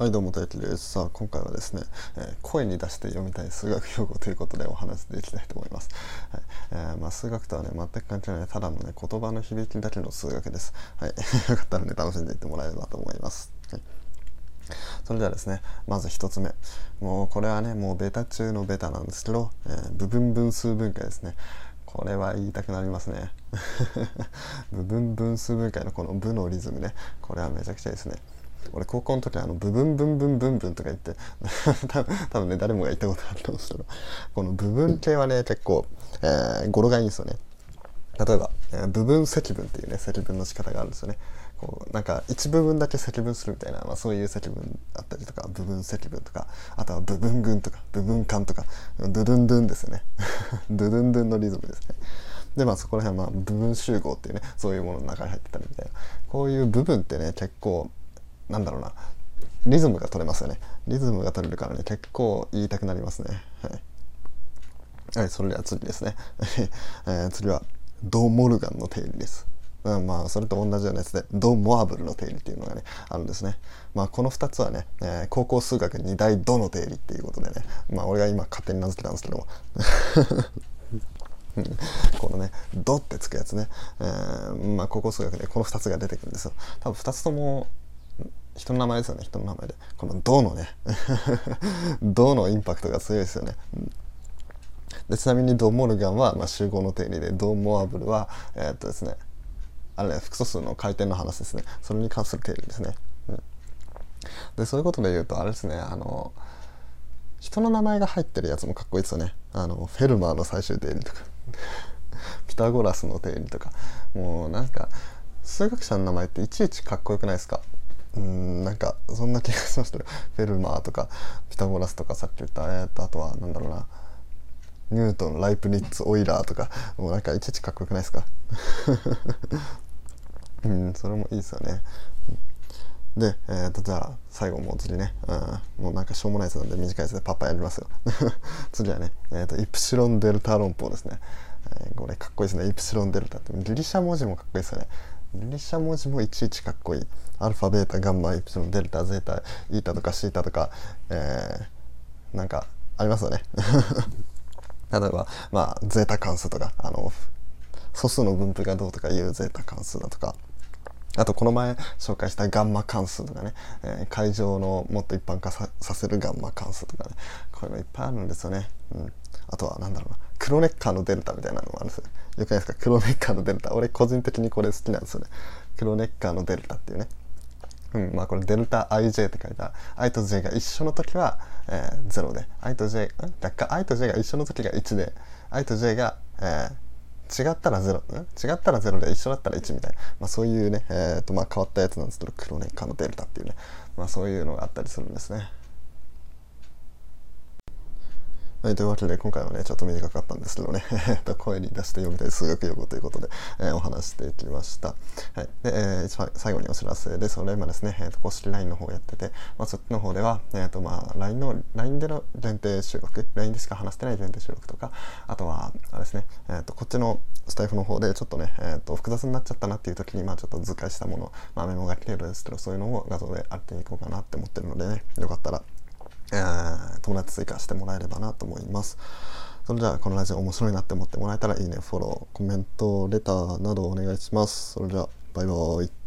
はいどうも大輝です。さあ今回はですね、えー、声に出して読みたい数学用語ということでお話していきたいと思います、はいえー、まあ、数学とはね全く関係ないただのね言葉の響きだけの数学です。はい よかったらね楽しんでいってもらえればと思います、はい。それではですねまず1つ目。もうこれはねもうベタ中のベタなんですけど、えー、部分分数分解ですね。これは言いたくなりますね。部分分数分解のこの部のリズムね。これはめちゃくちゃですね。俺高校の時あのブブンブンブンブンブンとか言って 多分ね誰もが言ったことあると思うんですけどこの部分系はね結構、えー、語呂がいいんですよね。例えば、えー、部分積分っていうね積分の仕方があるんですよね。こうなんか一部分だけ積分するみたいな、まあ、そういう積分あったりとか部分積分とかあとは部分群とか部分間とかドゥドゥンドゥンですよね。ドゥドゥンドゥンのリズムですね。でまあそこら辺はまあ部分集合っていうねそういうものの中に入ってたりみたいな。こういう部分ってね結構なんだろうな。リズムが取れますよね。リズムが取れるからね。結構言いたくなりますね。はい、はい、それでは次ですね、えー、次はド・モルガンの定理です。うん、まあそれと同じようなやつでド・モアブルの定理っていうのがねあるんですね。まあこの2つはね、えー、高校数学2大ドの定理っていうことでねまあ俺が今勝手に名付けたんですけども。このね「ド」ってつくやつね、えー、まあ高校数学でこの2つが出てくるんですよ。多分2つとも人の名前ですよね。人の名前で。この「ド」のね「ド」のインパクトが強いですよね、でちなみにド・モルガンは、まあ、集合の定理でド・モアブルはえー、っとですねあれね複素数の回転の話ですね。それに関する定理ですね、うん、でそういうことで言うとあれですねあの人の名前が入ってるやつもかっこいいですよね。あのフェルマーの最終定理とか。ピタゴラスの定理とか。もうなんか数学者の名前っていちいちかっこよくないですか？うんなんかそんな気がしましたフェルマーとかピタゴラスとかさっき言ったえっとあとはなんだろうなニュートンライプニッツオイラーとかもうなんかいちいちかっこよくないですか？うんそれもいいですよね。で、えー、とじゃあ最後もう次ね、うん、もうなんかしょうもないやつなんで短いやつでパッパやりますよ。次はね、えーと、イプシロンデルタ論法ですね、えー、これかっこいいですね。イプシロンデルタってギリシャ文字もかっこいいですよね。ギリシャ文字もいちいちかっこいい。アルファベータガンマイプシロンデルタゼータイータとかシータとか、えー、なんかありますよね。例えばまあゼータ関数とかあの素数の分布がどうとかいうゼータ関数だとか。あとこの前紹介したガンマ関数とかね、えー、会場のもっと一般化させるガンマ関数とかね。こういうのいっぱいあるんですよね、うん、あとは何だろうな。クロネッカーのデルタみたいなのもあるんですよ。よくないですか？クロネッカーのデルタ。俺個人的にこれ好きなんですよね。クロネッカーのデルタっていうね。うんまあこれデルタ ij って書いた。i と j が一緒の時は、えー、0で。i と j ん？だか i と j が一緒の時が1で。i と j が、えー、違ったら0、違ったら0で一緒だったら1みたいな、まあ、そういうね、えーとまあ、変わったやつなんですけどクロネッカーのデルタっていうね、まあ、そういうのがあったりするんですね。はい、というわけで今回はねちょっと短かったんですけどね 声に出して読みたい数学用語ということで、えー、お話していきました。はい、で、えー、一番最後にお知らせです。それ今ですね、えーと、公式 LINE の方をやってて、まあ、そっちの方では、えーとまあ、LINE の LINE での限定収録 LINE でしか話してない限定収録とかあとはあれですね、えーと、こっちのスタイフの方でちょっとね、えーと、複雑になっちゃったなっていう時に、まあ、ちょっと図解したもの、まあ、メモが程度ですけどそういうのを画像であっていこうかなって思ってるのでねよかったらえー、友達追加してもらえればなと思います。それではこのラジオ面白いなって思ってもらえたらいいね、フォロー、コメント、レターなどお願いします。それではバイバーイ。